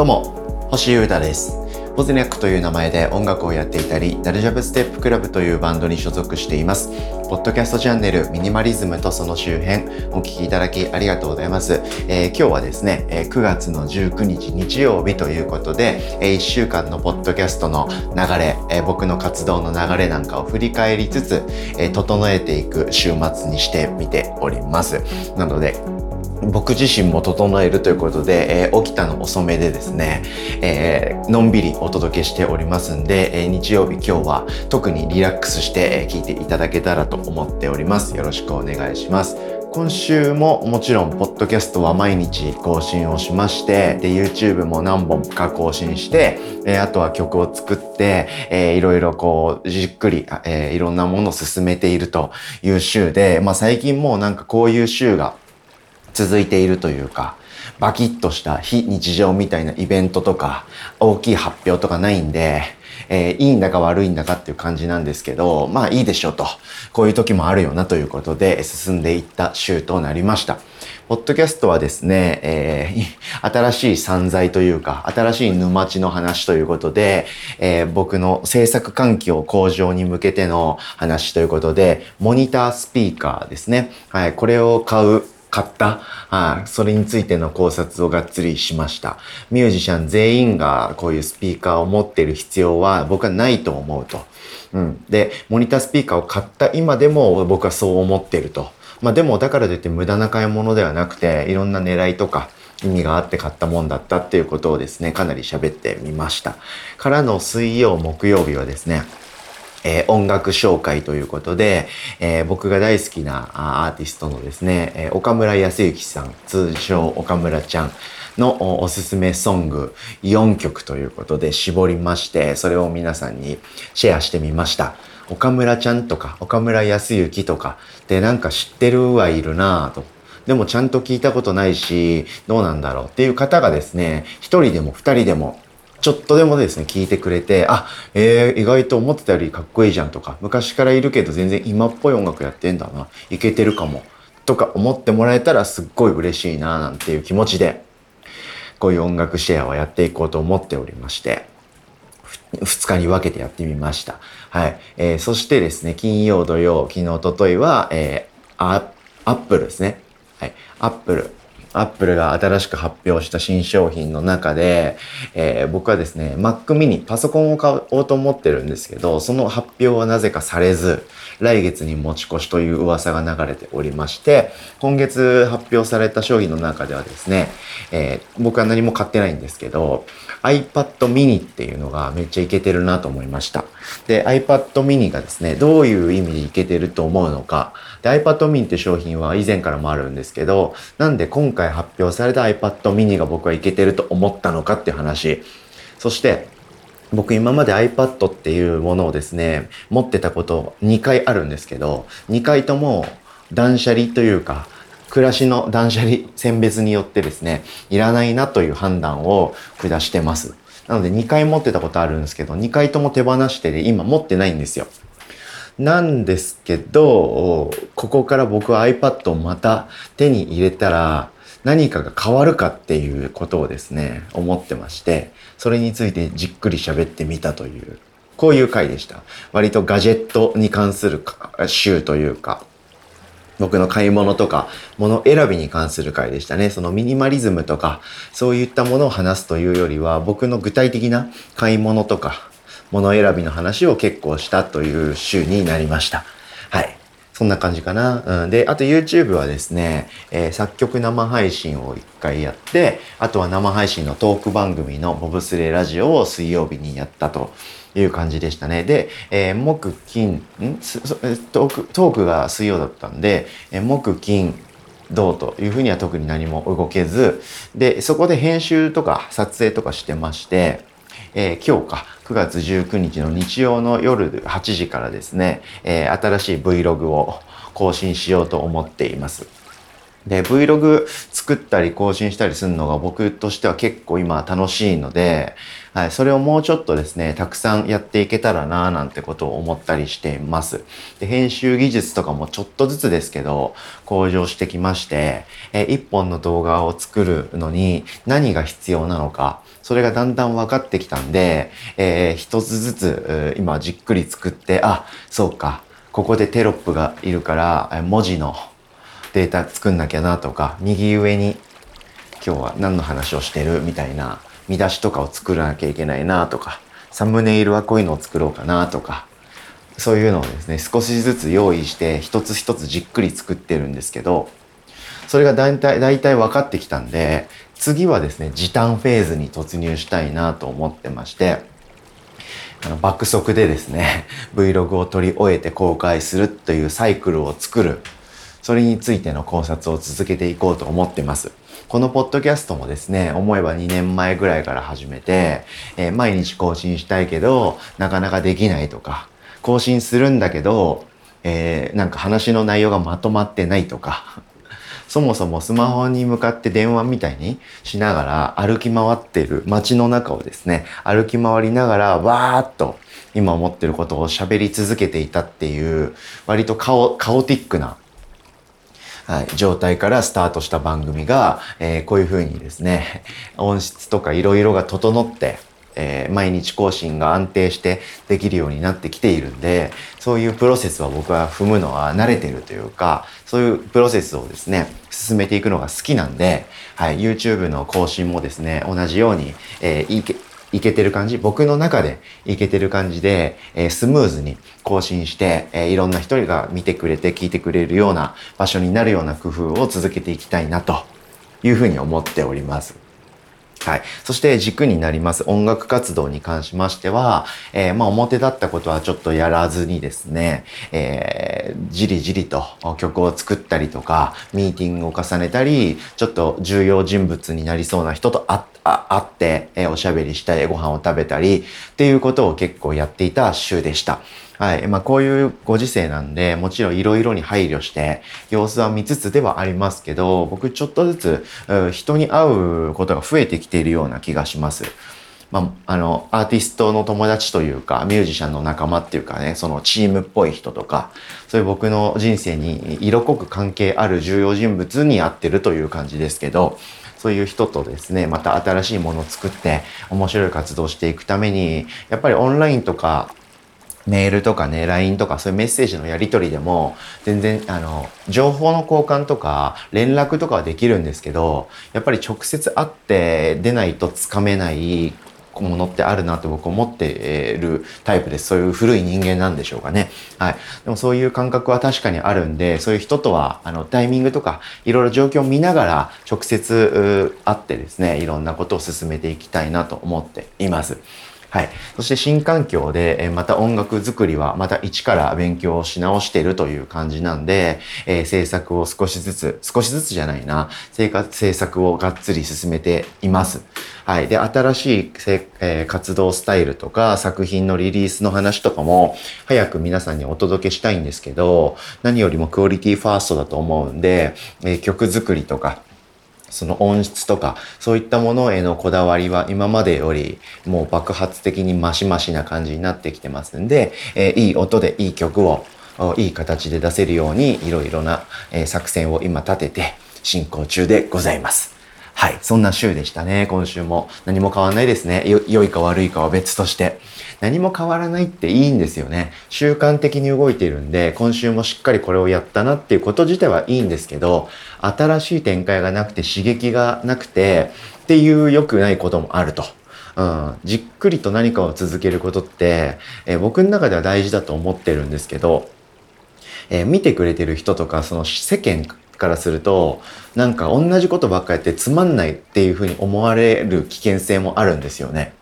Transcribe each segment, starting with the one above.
どうも、星優太です。ポズニャックという名前で音楽をやっていたり、ダルジャブステップクラブというバンドに所属しています。ポッドキャストチャンネルミニマリズムとその周辺、お聞きいただきありがとうございます。えー、今日はですね、え9月の19日日曜日ということで、え1週間のポッドキャストの流れ、え僕の活動の流れなんかを振り返りつつ、え整えていく週末にしてみております。なので、僕自身も整えるということで、えー、起きたの遅めでですね、えー、のんびりお届けしておりますんで、えー、日曜日今日は特にリラックスして、え聞いていただけたらと思っております。よろしくお願いします。今週ももちろん、ポッドキャストは毎日更新をしまして、で、YouTube も何本か更新して、え、あとは曲を作って、えー、いろいろこう、じっくり、え、いろんなものを進めているという週で、まあ最近もうなんかこういう週が続いているというか、バキッとした非日常みたいなイベントとか、大きい発表とかないんで、えー、いいんだか悪いんだかっていう感じなんですけど、まあいいでしょうと。こういう時もあるよなということで進んでいった週となりました。ポッドキャストはですね、えー、新しい散財というか、新しい沼地の話ということで、えー、僕の制作環境向上に向けての話ということで、モニタースピーカーですね。はい、これを買う買った、あそれについての考察をがっつりしました。ミュージシャン全員がこういうスピーカーを持ってる必要は僕はないと思うと。うん。で、モニタースピーカーを買った今でも僕はそう思ってると。まあでもだからといって無駄な買い物ではなくて、いろんな狙いとか、意味があって買ったもんだったっていうことをですね、かなり喋ってみました。からの水曜、木曜日はですね、えー、音楽紹介ということで、えー、僕が大好きなアーティストのですね、えー、岡村康之さん、通称岡村ちゃんのおすすめソング4曲ということで絞りまして、それを皆さんにシェアしてみました。岡村ちゃんとか岡村康之とかでなんか知ってるはいるなぁと。でもちゃんと聞いたことないし、どうなんだろうっていう方がですね、一人でも二人でもちょっとでもですね、聞いてくれて、あ、えー、意外と思ってたよりかっこいいじゃんとか、昔からいるけど全然今っぽい音楽やってんだな、いけてるかも、とか思ってもらえたらすっごい嬉しいな、なんていう気持ちで、こういう音楽シェアをやっていこうと思っておりまして、2日に分けてやってみました。はい。えー、そしてですね、金曜、土曜、昨日、おとといは、えー、 Apple ですね。はい。 Apple。Apple が新しく発表した新商品の中で、えー、僕はですね、Mac mini、パソコンを買おうと思ってるんですけど、その発表はなぜかされず、来月に持ち越しという噂が流れておりまして、今月発表された商品の中ではですね、えー、僕は何も買ってないんですけど、iPad mini っていうのがめっちゃいけてるなと思いました。で、iPad mini がですね、どういう意味でいけてると思うのか。で、iPad mini って商品は以前からもあるんですけど、なんで今回発表された iPad mini が僕はいけてると思ったのかっていう話。そして、僕今まで iPad っていうものをですね、持ってたこと2回あるんですけど、2回とも断捨離というか、暮らしの断捨離、選別によってですね、いらないなという判断を下してます。なので2回持ってたことあるんですけど、2回とも手放してで今持ってないんですよ。なんですけど、ここから僕は iPad をまた手に入れたら何かが変わるかっていうことをですね、思ってまして、それについてじっくり喋ってみたという、こういう回でした。割とガジェットに関する週というか、僕の買い物とか、物選びに関する回でしたね。そのミニマリズムとか、そういったものを話すというよりは、僕の具体的な買い物とか、物選びの話を結構したという週になりました。そんな感じかな。うん、で、あと YouTube はですね、えー、作曲生配信を一回やって、あとは生配信のトーク番組のボブスレーラジオを水曜日にやったという感じでしたね。で、えー、木、金、ん？トーク、トークが水曜だったんで、えー、木、金、どうというふうには特に何も動けず、で、そこで編集とか撮影とかしてまして、えー、今日か、9月19日の日曜の夜8時からですね、えー、新しい Vlog を更新しようと思っています。で、Vlog 作ったり更新したりするのが僕としては結構今楽しいので、はい、それをもうちょっとですね、たくさんやっていけたらななんてことを思ったりしています。で、編集技術とかもちょっとずつですけど、向上してきまして、え一本の動画を作るのに何が必要なのか、それがだんだん分かってきたんで、えー、一つずつ、今じっくり作って、あ、そうか、ここでテロップがいるから、文字のデータ作んなきゃなとか、右上に今日は何の話をしてるみたいな見出しとかを作らなきゃいけないなとか、サムネイルはこういうのを作ろうかなとか、そういうのをですね、少しずつ用意して一つ一つじっくり作ってるんですけど、それが大体、大体分かってきたんで、次はですね、時短フェーズに突入したいなと思ってまして、あの爆速でですね、Vlog を撮り終えて公開するというサイクルを作る。それについての考察を続けていこうと思ってます。このポッドキャストもですね、思えば2年前ぐらいから始めて、えー、毎日更新したいけど、なかなかできないとか、更新するんだけど、えー、なんか話の内容がまとまってないとか、そもそもスマホに向かって電話みたいにしながら歩き回ってる街の中をですね、歩き回りながらわーっと今思ってることを喋り続けていたっていう割とカオカオティックなはい、状態からスタートした番組が、えー、こういう風にですね、音質とか色々が整って、えー、毎日更新が安定してできるようになってきているんで、そういうプロセスは僕は踏むのは慣れてるというか、そういうプロセスをですね、進めていくのが好きなんで、はい、YouTube の更新もですね、同じように、えー、いいいけてる感じ、僕の中でいけてる感じで、えー、スムーズに更新して、えー、いろんな人が見てくれて聞いてくれるような場所になるような工夫を続けていきたいなというふうに思っております。はい。そして軸になります音楽活動に関しましては、えー、まあ表立ったことはちょっとやらずにですね、えー、じりじりと曲を作ったりとか、ミーティングを重ねたり、ちょっと重要人物になりそうな人と会って、えー、おしゃべりしたり、ご飯を食べたりっていうことを結構やっていた週でした。はい。まあ、こういうご時世なんで、もちろんいろいろに配慮して、様子は見つつではありますけど、僕ちょっとずつ、人に会うことが増えてきているような気がします。まあ、あの、アーティストの友達というか、ミュージシャンの仲間っていうかね、そのチームっぽい人とか、そういう僕の人生に色濃く関係ある重要人物に会ってるという感じですけど、そういう人とですね、また新しいものを作って面白い活動をしていくために、やっぱりオンラインとかメールとかね、LINE とかそういうメッセージのやり取りでも、全然、あの、情報の交換とか、連絡とかはできるんですけど、やっぱり直接会って出ないとつかめないものってあるなって僕思ってるタイプです。そういう古い人間なんでしょうかね。はい。でもそういう感覚は確かにあるんで、そういう人とは、あの、タイミングとか、いろいろ状況を見ながら、直接会ってですね、いろんなことを進めていきたいなと思っています。はい。そして新環境で、えまた音楽作りはまた一から勉強をし直しているという感じなんで、えー、制作を少しずつ、少しずつじゃないな、生活、制作をがっつり進めています。はい。で、新しいせえー、活動スタイルとか作品のリリースの話とかも早く皆さんにお届けしたいんですけど、何よりもクオリティファーストだと思うんで、えー、曲作りとか、その音質とか、そういったものへのこだわりは今までよりもう爆発的にマシマシな感じになってきてますんで、えー、いい音でいい曲をいい形で出せるようにいろいろな、えー、作戦を今立てて進行中でございます。はい。そんな週でしたね。今週も。何も変わらないですね。良いか悪いかは別として。何も変わらないっていいんですよね。習慣的に動いているんで、今週もしっかりこれをやったなっていうこと自体はいいんですけど、新しい展開がなくて刺激がなくてっていう良くないこともあると。うん、じっくりと何かを続けることって、え、僕の中では大事だと思ってるんですけど、えー、見てくれてる人とか、その世間からすると、なんか同じことばっかやってつまんないっていうふうに思われる危険性もあるんですよね。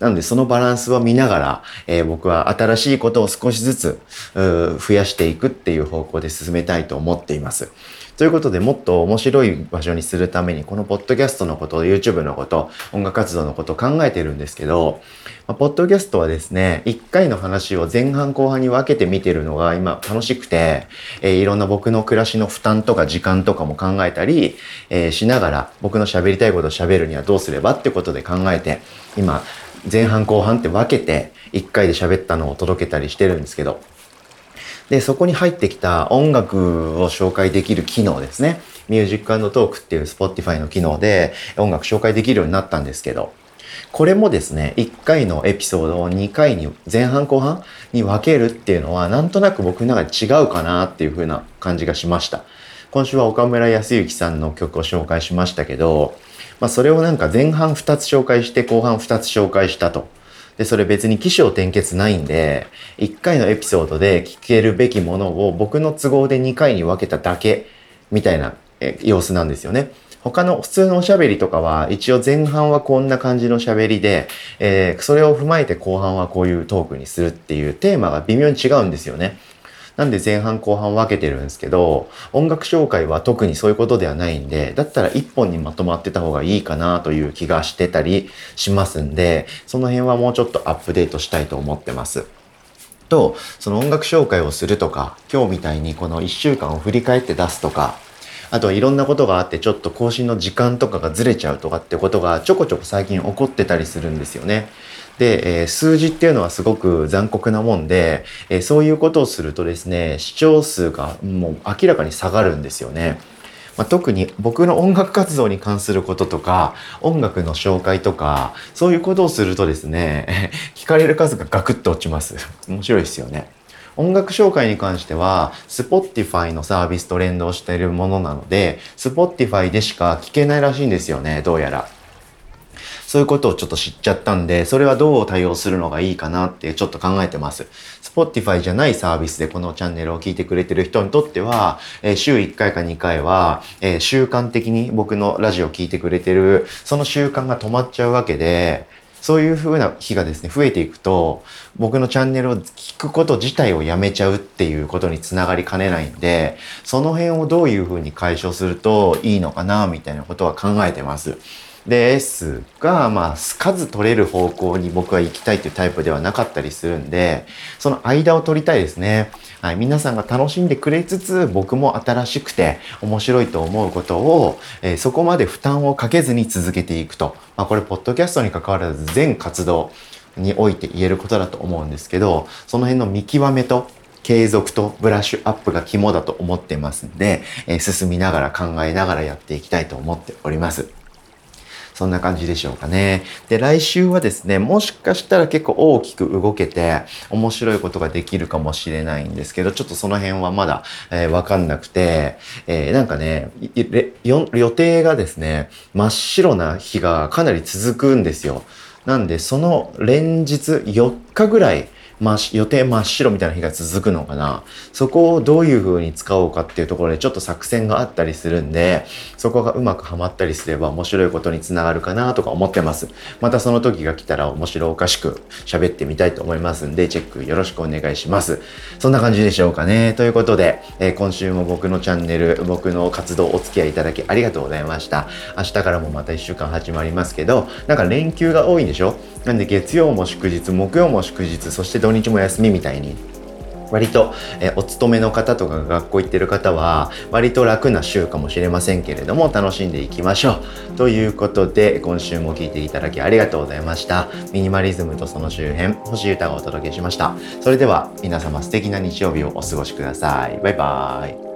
なのでそのバランスを見ながら、えー、僕は新しいことを少しずつ増やしていくっていう方向で進めたいと思っています。ということでもっと面白い場所にするためにこのポッドキャストのこと YouTube のこと音楽活動のことを考えてるんですけど、まあ、ポッドキャストはですね1回の話を前半後半に分けて見てるのが今楽しくて、えー、いろんな僕の暮らしの負担とか時間とかも考えたり、えー、しながら僕の喋りたいことを喋るにはどうすればってことで考えて今前半後半って分けて1回で喋ったのを届けたりしてるんですけどで、そこに入ってきた音楽を紹介できる機能ですね。 Music Talk っていう Spotify の機能で音楽紹介できるようになったんですけど、これもですね、1回のエピソードを2回に、前半後半に分けるっていうのは、なんとなく僕の中で違うかなっていう風な感じがしました。今週は岡村靖幸さんの曲を紹介しましたけど、まあそれをなんか前半2つ紹介して後半2つ紹介したと。で、それ別に起承転結ないんで、1回のエピソードで聞けるべきものを僕の都合で2回に分けただけみたいな様子なんですよね。他の普通のおしゃべりとかは一応前半はこんな感じのしゃべりで、えー、それを踏まえて後半はこういうトークにするっていうテーマが微妙に違うんですよね。なんで前半後半分けてるんですけど、音楽紹介は特にそういうことではないんで、だったら一本にまとまってた方がいいかなという気がしてたりしますんで、その辺はもうちょっとアップデートしたいと思ってます。と、その音楽紹介をするとか、今日みたいにこの1週間を振り返って出すとか、あとはいろんなことがあってちょっと更新の時間とかがずれちゃうとかってことがちょこちょこ最近起こってたりするんですよね。で、えー、数字っていうのはすごく残酷なもんで、え、そういうことをするとですね、視聴数がもう明らかに下がるんですよね。まあ、特に僕の音楽活動に関することとか、音楽の紹介とか、そういうことをするとですね、聞かれる数がガクッと落ちます。面白いですよね。音楽紹介に関しては、Spotify のサービスと連動しているものなので、Spotify でしか聞けないらしいんですよね、どうやら。そういうことをちょっと知っちゃったんで、それはどう対応するのがいいかなってちょっと考えてます。Spotify じゃないサービスでこのチャンネルを聞いてくれてる人にとっては、えー、週1回か2回は、えー、習慣的に僕のラジオを聞いてくれてる、その習慣が止まっちゃうわけで、そういう風な日がですね、増えていくと、僕のチャンネルを聞くこと自体をやめちゃうっていうことにつながりかねないんで、その辺をどういう風に解消するといいのかな、みたいなことは考えてます。ですが、まあ、数取れる方向に僕は行きたいというタイプではなかったりするんで、その間を取りたいですね。はい、皆さんが楽しんでくれつつ、僕も新しくて面白いと思うことを、えー、そこまで負担をかけずに続けていくと。まあ、これ、ポッドキャストに関わらず全活動において言えることだと思うんですけど、その辺の見極めと継続とブラッシュアップが肝だと思ってますんで、えー、進みながら考えながらやっていきたいと思っております。そんな感じでしょうかね。で、来週はですね、もしかしたら結構大きく動けて、面白いことができるかもしれないんですけど、ちょっとその辺はまだ、えー、わかんなくて、えー、なんかね、予定がですね、真っ白な日がかなり続くんですよ。なんで、その連日4日ぐらい、ま予定真っ白みたいな日が続くのかな。そこをどういう風に使おうかっていうところでちょっと作戦があったりするんで、そこがうまくはまったりすれば面白いことにつながるかなとか思ってます。またその時が来たら面白おかしく喋ってみたいと思いますんで、チェックよろしくお願いします。そんな感じでしょうかね。ということで、えー、今週も僕のチャンネル、僕の活動お付き合いいただきありがとうございました。明日からもまた1週間始まりますけど、なんか連休が多いんでしょ？なんで月曜も祝日、木曜も祝日、そして土日も休みみたいに。割と、えお勤めの方とか学校行ってる方は割と楽な週かもしれませんけれども楽しんでいきましょう。ということで今週も聴いていただきありがとうございました。ミニマリズムとその周辺星歌がお届けしました。それでは皆様素敵な日曜日をお過ごしください。バイバーイ。